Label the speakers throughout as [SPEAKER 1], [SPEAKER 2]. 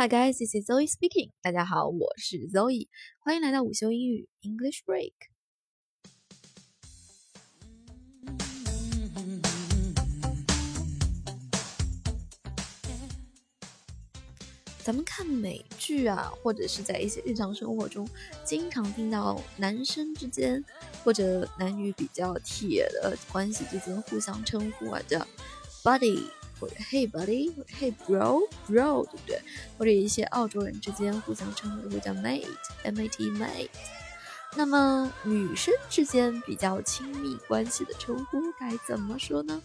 [SPEAKER 1] Hi guys, this is Zoe speaking. 大家好，我是 Zoe，欢迎来到午休英语 English Break。咱们看美剧啊，或者是在一些日常生活中，经常听到男生之间或者男女比较铁的关系之间互相称呼啊，叫 buddy。或者 Hey buddy，或者 Hey bro，bro，对不对？或者一些澳洲人之间互相称呼会叫 mate，m a t mate。那么女生之间比较亲密关系的称呼该怎么说呢？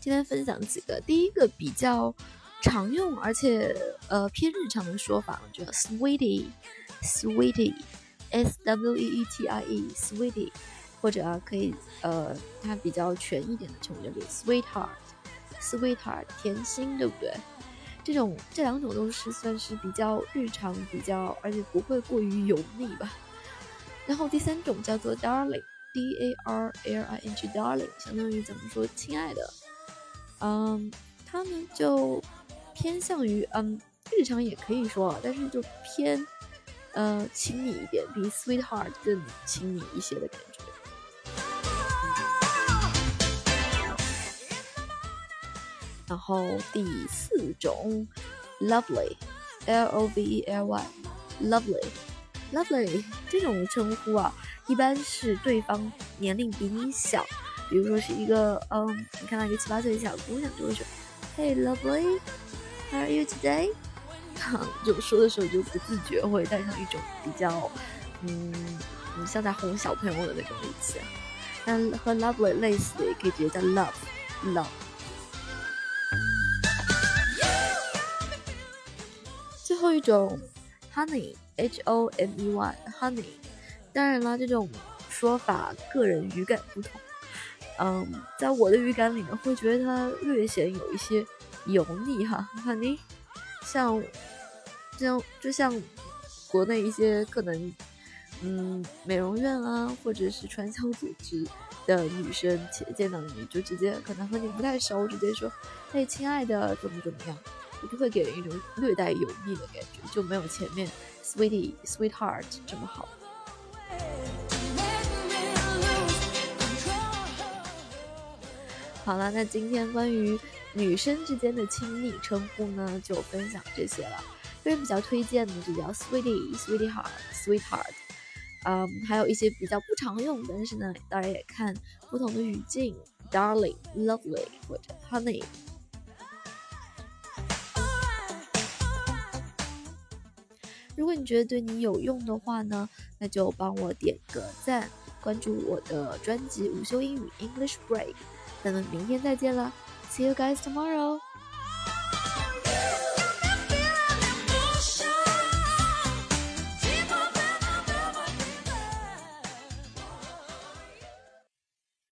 [SPEAKER 1] 今天分享几个，第一个比较常用而且呃偏日常的说法，叫 sweetie，sweetie。S W E E T I E，sweetie，或者啊，可以呃，它比较全一点的称呼叫做 sweetheart，sweetheart，甜心，对不对？这种这两种都是算是比较日常，比较而且不会过于油腻吧。然后第三种叫做 darling，D A R L I N G，darling，相当于怎么说，亲爱的。嗯，它呢就偏向于嗯，日常也可以说，但是就偏。呃，亲密一点，比 sweetheart 更亲密一些的感觉。然后第四种，lovely，l o v e l y，lovely，lovely 这种称呼啊，一般是对方年龄比你小，比如说是一个嗯，你看到一个七八岁的小姑娘，就会说，Hey lovely，how are you today？就说的时候就不自觉会带上一种比较，嗯，像在哄小朋友的那种语气。那和 lovely 类似的也可以直接叫 love，love。最后一种 honey，h o n e y，honey。当然啦，这种说法个人语感不同。嗯，在我的语感里呢，会觉得它略显有一些油腻哈，honey。像，像就像国内一些可能，嗯，美容院啊，或者是传销组织的女生，见到你就直接可能和你不太熟，直接说，哎，亲爱的，怎么怎么样，就会给人一种略带油腻的感觉，就没有前面 sweetie sweetheart 这么好。好了，那今天关于女生之间的亲昵称呼呢，就分享这些了。个人比较推荐的就叫 sweetie、sweetheart、sweetheart，嗯，还有一些比较不常用，但是呢，当然也看不同的语境，darling、lovely 或者 honey。如果你觉得对你有用的话呢，那就帮我点个赞，关注我的专辑午休英语 English Break。咱们明天再见了，See you guys tomorrow。